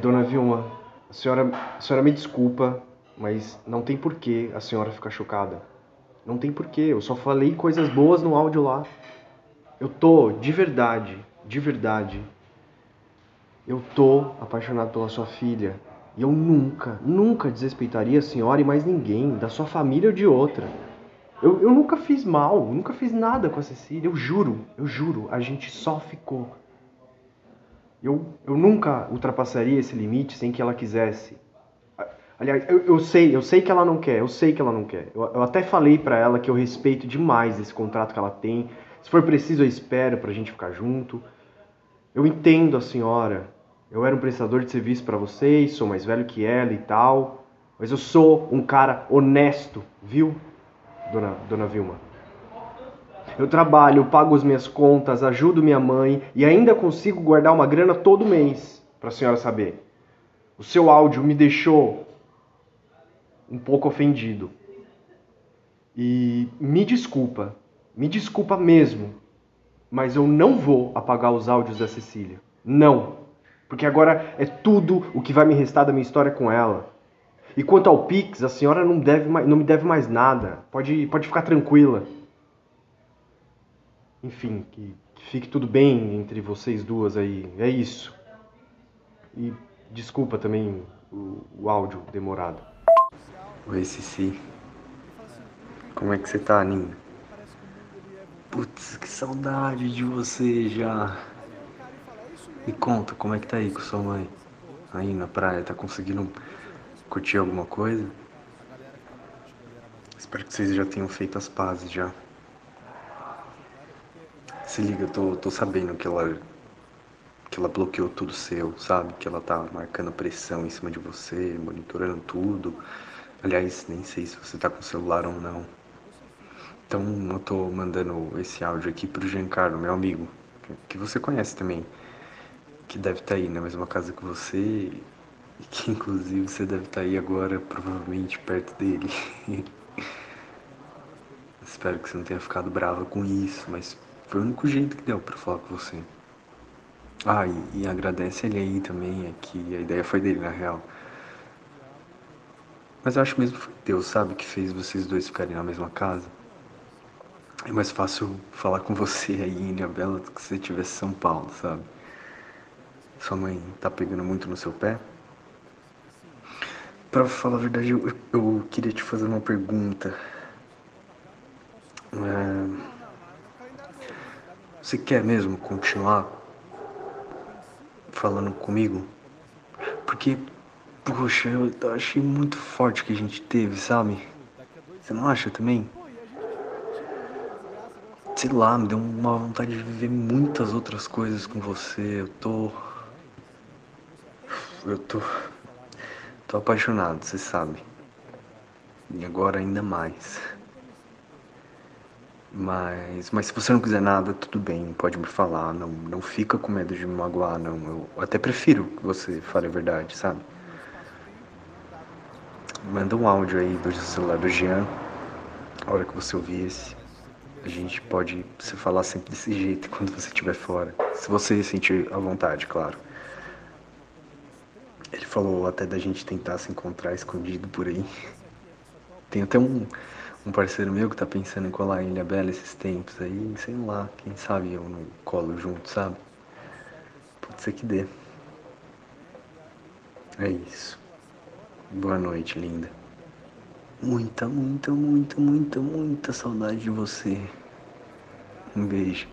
dona Vilma, a senhora, a senhora me desculpa, mas não tem porquê a senhora ficar chocada. Não tem porquê, eu só falei coisas boas no áudio lá. Eu tô, de verdade, de verdade, eu tô apaixonado pela sua filha. E eu nunca, nunca desrespeitaria a senhora e mais ninguém, da sua família ou de outra. Eu, eu nunca fiz mal, nunca fiz nada com a Cecília, eu juro, eu juro, a gente só ficou. Eu, eu nunca ultrapassaria esse limite sem que ela quisesse. Aliás, eu, eu sei, eu sei que ela não quer, eu sei que ela não quer. Eu, eu até falei para ela que eu respeito demais esse contrato que ela tem. Se for preciso, eu espero pra gente ficar junto. Eu entendo a senhora. Eu era um prestador de serviço para vocês, sou mais velho que ela e tal. Mas eu sou um cara honesto, viu? dona, dona Vilma. Eu trabalho, pago as minhas contas, ajudo minha mãe e ainda consigo guardar uma grana todo mês, para a senhora saber. O seu áudio me deixou um pouco ofendido. E me desculpa, me desculpa mesmo, mas eu não vou apagar os áudios da Cecília. Não. Porque agora é tudo o que vai me restar da minha história com ela. E quanto ao Pix, a senhora não, deve não me deve mais nada. Pode, pode ficar tranquila. Enfim, que, que fique tudo bem entre vocês duas aí. É isso. E desculpa também o, o áudio demorado. Oi, Cici. Como é que você tá, Nina? Putz, que saudade de você já. Me conta, como é que tá aí com sua mãe? Aí na praia, tá conseguindo curtir alguma coisa. Espero que vocês já tenham feito as pazes já. Se liga, eu tô, tô sabendo que ela que ela bloqueou tudo seu, sabe? Que ela tá marcando pressão em cima de você, monitorando tudo. Aliás, nem sei se você tá com celular ou não. Então eu tô mandando esse áudio aqui pro Giancarlo, meu amigo, que você conhece também, que deve estar tá aí na mesma casa que você e que inclusive você deve estar tá aí agora, provavelmente perto dele. Espero que você não tenha ficado brava com isso, mas foi o único jeito que deu para falar com você. Ah, e, e, agradece ele aí também, é que a ideia foi dele na real. Mas eu acho mesmo que Deus, sabe, que fez vocês dois ficarem na mesma casa. É mais fácil falar com você aí em Ilhabela do que se você tivesse em São Paulo, sabe? Sua mãe tá pegando muito no seu pé? Pra falar a verdade, eu, eu queria te fazer uma pergunta. É... Você quer mesmo continuar falando comigo? Porque, poxa, eu achei muito forte que a gente teve, sabe? Você não acha também? Sei lá, me deu uma vontade de viver muitas outras coisas com você. Eu tô. Eu tô. Tô apaixonado, você sabe. E agora ainda mais. Mas, mas se você não quiser nada, tudo bem, pode me falar. Não, não fica com medo de me magoar, não. Eu até prefiro que você fale a verdade, sabe? Manda um áudio aí do celular do Jean. A hora que você ouvir esse. A gente pode se falar sempre desse jeito quando você estiver fora. Se você sentir à vontade, claro. Ele falou até da gente tentar se encontrar escondido por aí. Tem até um, um parceiro meu que tá pensando em colar em Ilha Bela esses tempos aí, sei lá, quem sabe eu não colo junto, sabe? Pode ser que dê. É isso. Boa noite, linda. Muita, muita, muita, muita, muita saudade de você. Um beijo.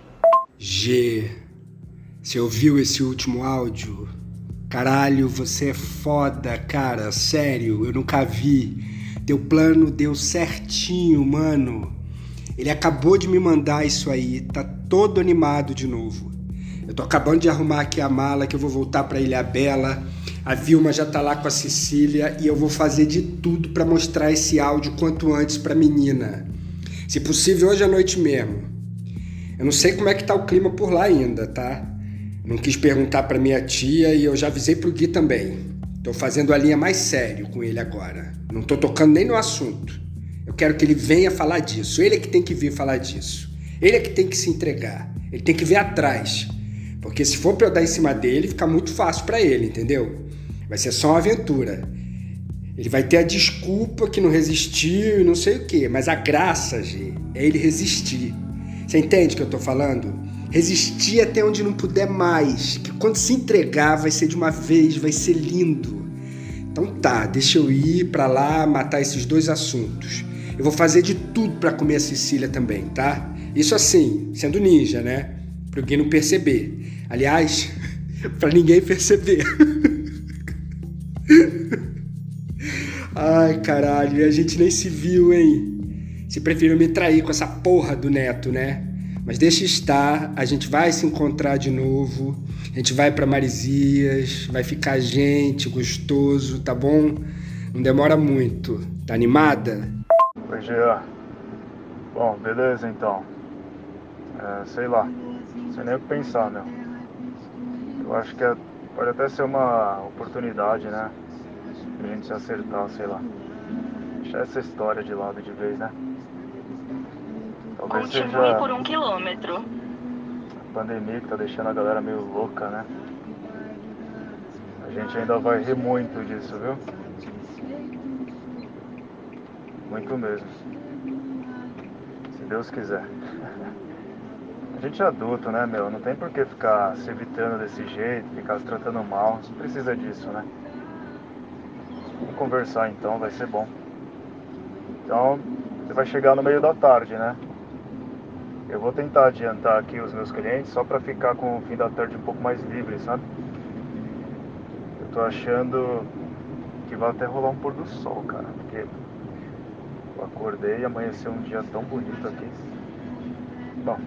G, você ouviu esse último áudio? Caralho, você é foda, cara. Sério, eu nunca vi. Teu plano deu certinho, mano. Ele acabou de me mandar isso aí, tá todo animado de novo. Eu tô acabando de arrumar aqui a mala que eu vou voltar para Ilha Bela. A Vilma já tá lá com a Cecília e eu vou fazer de tudo para mostrar esse áudio quanto antes pra menina. Se possível hoje à noite mesmo. Eu não sei como é que tá o clima por lá ainda, tá? Não quis perguntar para minha tia e eu já avisei pro Gui também. Tô fazendo a linha mais sério com ele agora. Não tô tocando nem no assunto. Eu quero que ele venha falar disso. Ele é que tem que vir falar disso. Ele é que tem que se entregar. Ele tem que ver atrás. Porque se for pra eu dar em cima dele, fica muito fácil para ele, entendeu? Vai ser só uma aventura. Ele vai ter a desculpa que não resistiu e não sei o quê, mas a graça, G, é ele resistir. Você entende o que eu tô falando? Resistir até onde não puder mais. Que quando se entregar vai ser de uma vez, vai ser lindo. Então tá, deixa eu ir para lá matar esses dois assuntos. Eu vou fazer de tudo para comer a Cecília também, tá? Isso assim, sendo ninja, né? Pra alguém não perceber. Aliás, para ninguém perceber. Ai, caralho, a gente nem se viu, hein? Se preferiu me trair com essa porra do neto, né? Mas deixa estar, a gente vai se encontrar de novo. A gente vai para Marizias, vai ficar gente, gostoso, tá bom? Não demora muito. Tá animada? Oi, Jean. Bom, beleza então. É, sei lá. Não sei nem o que pensar, meu. Eu acho que é, pode até ser uma oportunidade, né? Pra gente se acertar, sei lá. Deixar essa história de lado de vez, né? Talvez Continue seja por um quilômetro. A pandemia que tá deixando a galera meio louca, né? A gente ainda vai rir muito disso, viu? Muito mesmo. Se Deus quiser. A gente é adulto, né, meu? Não tem por que ficar se evitando desse jeito, ficar se tratando mal. Não precisa disso, né? Vamos conversar então, vai ser bom. Então, você vai chegar no meio da tarde, né? Eu vou tentar adiantar aqui os meus clientes só para ficar com o fim da tarde um pouco mais livre, sabe? Eu tô achando que vai até rolar um pôr do sol, cara, porque eu acordei e amanheceu um dia tão bonito aqui. Bom,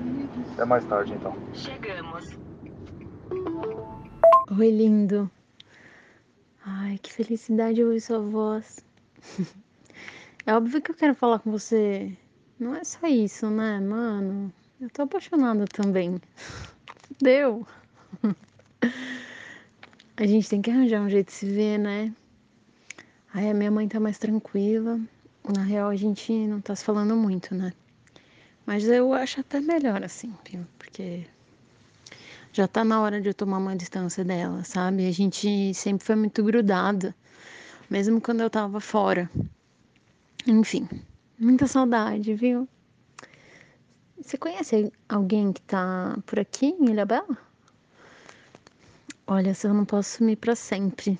até mais tarde então. Chegamos. Oi, lindo. Ai, que felicidade ouvir sua voz. É óbvio que eu quero falar com você. Não é só isso, né, mano? Eu tô apaixonada também. Deu. A gente tem que arranjar um jeito de se ver, né? Aí a minha mãe tá mais tranquila. Na real, a gente não tá se falando muito, né? Mas eu acho até melhor assim, viu? Porque já tá na hora de eu tomar uma distância dela, sabe? A gente sempre foi muito grudada, mesmo quando eu tava fora. Enfim, muita saudade, viu? Você conhece alguém que tá por aqui em Ilha Bela? Olha, se eu não posso sumir para sempre,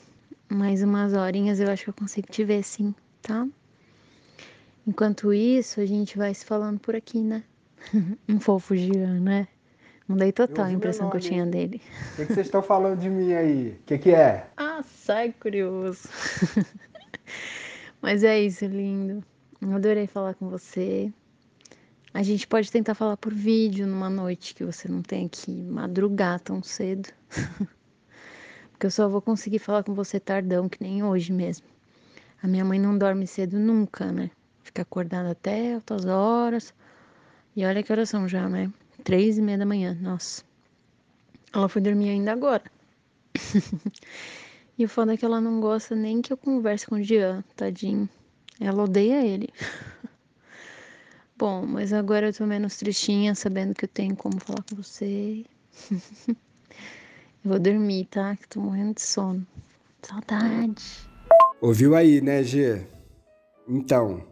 mais umas horinhas eu acho que eu consigo te ver sim, tá? Enquanto isso, a gente vai se falando por aqui, né? um fofo Gian, né? Mudei total a impressão que eu tinha dele. O que, que vocês estão falando de mim aí? O que, que é? Ah, sai curioso. Mas é isso, lindo. Adorei falar com você. A gente pode tentar falar por vídeo numa noite que você não tem que madrugar tão cedo. Porque eu só vou conseguir falar com você tardão, que nem hoje mesmo. A minha mãe não dorme cedo nunca, né? Fica acordada até altas horas. E olha que horas são já, né? Três e meia da manhã, nossa. Ela foi dormir ainda agora. e o foda é que ela não gosta nem que eu converse com o Jean, tadinho. Ela odeia ele. Bom, mas agora eu tô menos tristinha, sabendo que eu tenho como falar com você. eu vou dormir, tá? Que tô morrendo de sono. Saudade. Ouviu aí, né, G? Então,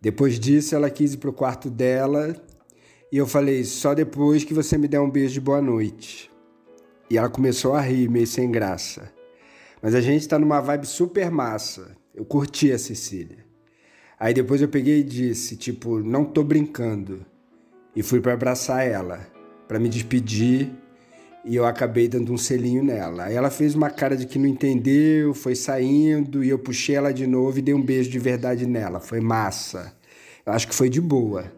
depois disso ela quis ir pro quarto dela e eu falei, só depois que você me der um beijo de boa noite. E ela começou a rir, meio sem graça. Mas a gente tá numa vibe super massa. Eu curti a Cecília. Aí depois eu peguei e disse, tipo, não tô brincando. E fui para abraçar ela, para me despedir, e eu acabei dando um selinho nela. Aí ela fez uma cara de que não entendeu, foi saindo, e eu puxei ela de novo e dei um beijo de verdade nela. Foi massa. Eu acho que foi de boa.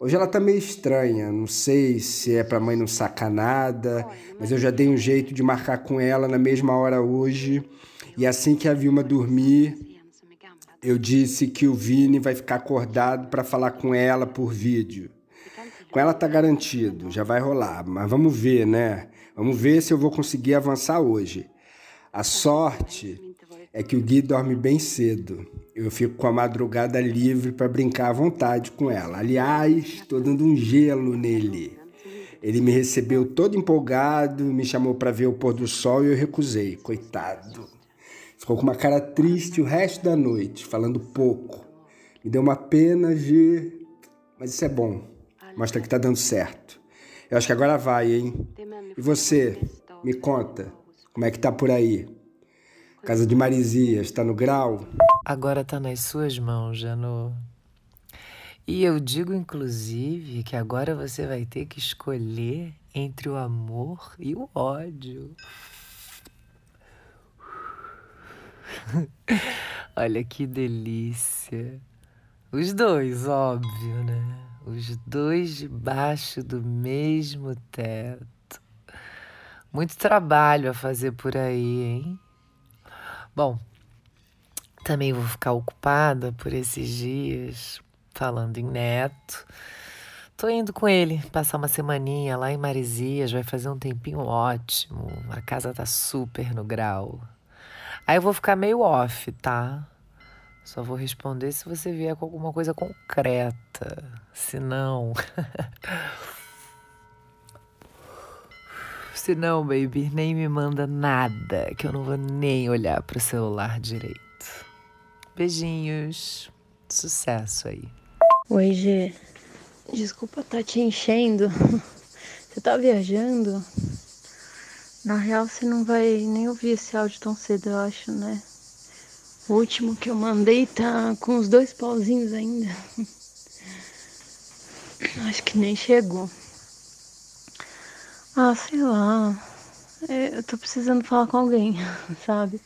Hoje ela tá meio estranha, não sei se é pra mãe não sacar nada, mas eu já dei um jeito de marcar com ela na mesma hora hoje. E assim que a Vilma dormir, eu disse que o Vini vai ficar acordado para falar com ela por vídeo. Com ela tá garantido, já vai rolar, mas vamos ver, né? Vamos ver se eu vou conseguir avançar hoje. A sorte é que o Gui dorme bem cedo eu fico com a madrugada livre para brincar à vontade com ela. Aliás, estou dando um gelo nele. Ele me recebeu todo empolgado, me chamou para ver o pôr do sol e eu recusei, coitado. Ficou com uma cara triste o resto da noite, falando pouco. Me deu uma pena de. Mas isso é bom. Mostra que tá dando certo. Eu acho que agora vai, hein? E você? Me conta. Como é que tá por aí? Casa de Marizias, está no grau? Agora tá nas suas mãos, Janu. E eu digo, inclusive, que agora você vai ter que escolher entre o amor e o ódio. Olha que delícia. Os dois, óbvio, né? Os dois debaixo do mesmo teto. Muito trabalho a fazer por aí, hein? Bom, também vou ficar ocupada por esses dias falando em neto. Tô indo com ele passar uma semaninha lá em Marizias, vai fazer um tempinho ótimo. A casa tá super no grau. Aí eu vou ficar meio off, tá? Só vou responder se você vier com alguma coisa concreta. Se não. se não, baby, nem me manda nada, que eu não vou nem olhar pro celular direito. Beijinhos. Sucesso aí. Oi, G. Desculpa tá te enchendo. Você tá viajando? Na real, você não vai nem ouvir esse áudio tão cedo, eu acho, né? O último que eu mandei tá com os dois pauzinhos ainda. Acho que nem chegou. Ah, sei lá. É, eu tô precisando falar com alguém, sabe?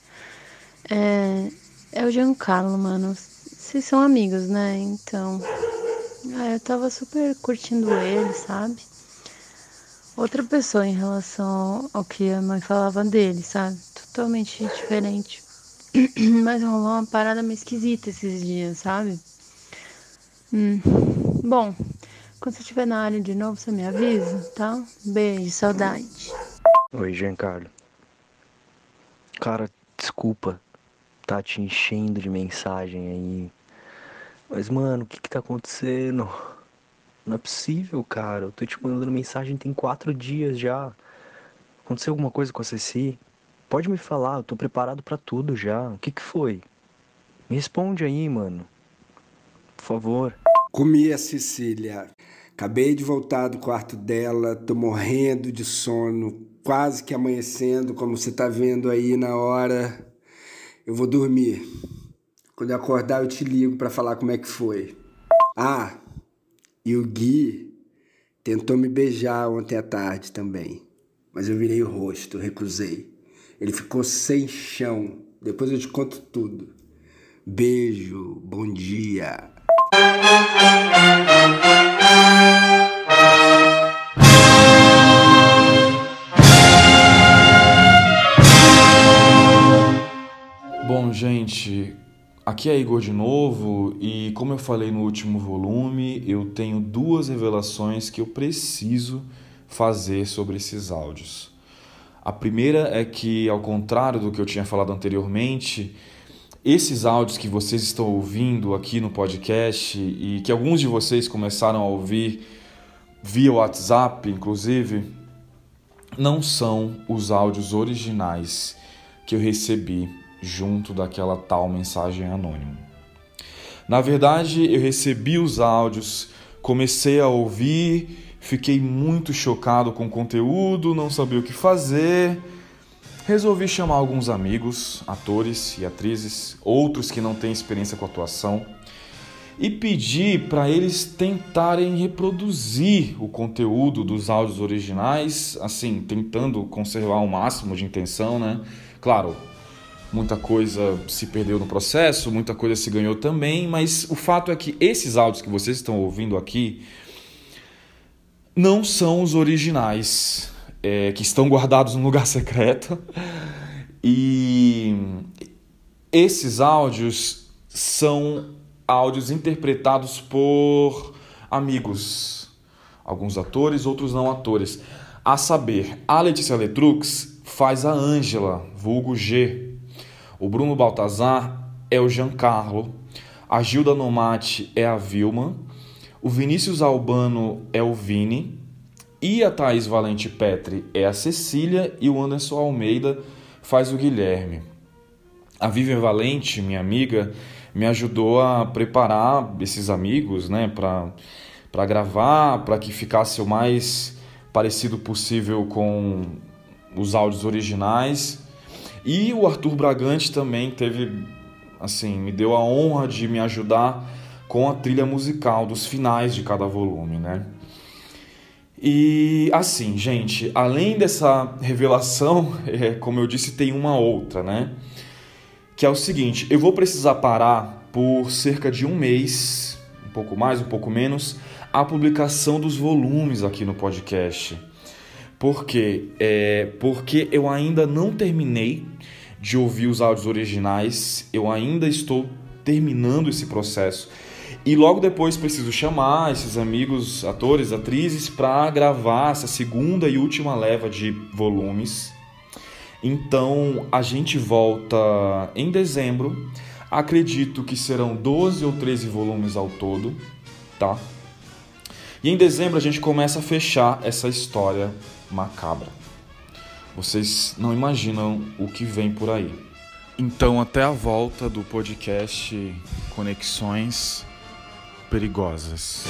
É, é o Giancarlo, mano. Vocês são amigos, né? Então. Ah, eu tava super curtindo ele, sabe? Outra pessoa em relação ao que a mãe falava dele, sabe? Totalmente diferente. Mas rolou uma parada meio esquisita esses dias, sabe? Hum. Bom, quando você estiver na área de novo, você me avisa, tá? Beijo, saudade. Oi, Giancarlo. Cara, desculpa tá te enchendo de mensagem aí. Mas, mano, o que que tá acontecendo? Não é possível, cara. Eu tô te mandando mensagem tem quatro dias já. Aconteceu alguma coisa com a Ceci? Pode me falar, eu tô preparado para tudo já. O que que foi? Me responde aí, mano. Por favor. Comi a Cecília. Acabei de voltar do quarto dela, tô morrendo de sono, quase que amanhecendo, como você tá vendo aí na hora. Eu vou dormir. Quando eu acordar, eu te ligo para falar como é que foi. Ah, e o Gui tentou me beijar ontem à tarde também, mas eu virei o rosto, recusei. Ele ficou sem chão. Depois eu te conto tudo. Beijo, bom dia. Bom, gente, Aqui é Igor de novo e, como eu falei no último volume, eu tenho duas revelações que eu preciso fazer sobre esses áudios. A primeira é que, ao contrário do que eu tinha falado anteriormente, esses áudios que vocês estão ouvindo aqui no podcast e que alguns de vocês começaram a ouvir via WhatsApp, inclusive, não são os áudios originais que eu recebi junto daquela tal mensagem anônima. Na verdade, eu recebi os áudios, comecei a ouvir, fiquei muito chocado com o conteúdo, não sabia o que fazer. Resolvi chamar alguns amigos, atores e atrizes, outros que não têm experiência com atuação, e pedir para eles tentarem reproduzir o conteúdo dos áudios originais, assim, tentando conservar o máximo de intenção, né? Claro, muita coisa se perdeu no processo, muita coisa se ganhou também, mas o fato é que esses áudios que vocês estão ouvindo aqui não são os originais, é, que estão guardados num lugar secreto. E esses áudios são áudios interpretados por amigos, alguns atores, outros não atores. A saber, a Letícia Letrux faz a Ângela, vulgo G, o Bruno Baltazar é o Giancarlo, a Gilda Nomati é a Vilma, o Vinícius Albano é o Vini e a Thaís Valente Petri é a Cecília e o Anderson Almeida faz o Guilherme. a Vivian Valente, minha amiga, me ajudou a preparar esses amigos, né, para gravar, para que ficasse o mais parecido possível com os áudios originais. E o Arthur Bragante também teve, assim, me deu a honra de me ajudar com a trilha musical dos finais de cada volume, né? E assim, gente, além dessa revelação, é, como eu disse, tem uma outra, né? Que é o seguinte: eu vou precisar parar por cerca de um mês, um pouco mais, um pouco menos, a publicação dos volumes aqui no podcast. Por quê? É, porque eu ainda não terminei de ouvir os áudios originais, eu ainda estou terminando esse processo. E logo depois preciso chamar esses amigos, atores, atrizes, para gravar essa segunda e última leva de volumes. Então a gente volta em dezembro. Acredito que serão 12 ou 13 volumes ao todo, tá? E em dezembro a gente começa a fechar essa história macabra. Vocês não imaginam o que vem por aí. Então, até a volta do podcast Conexões perigosas.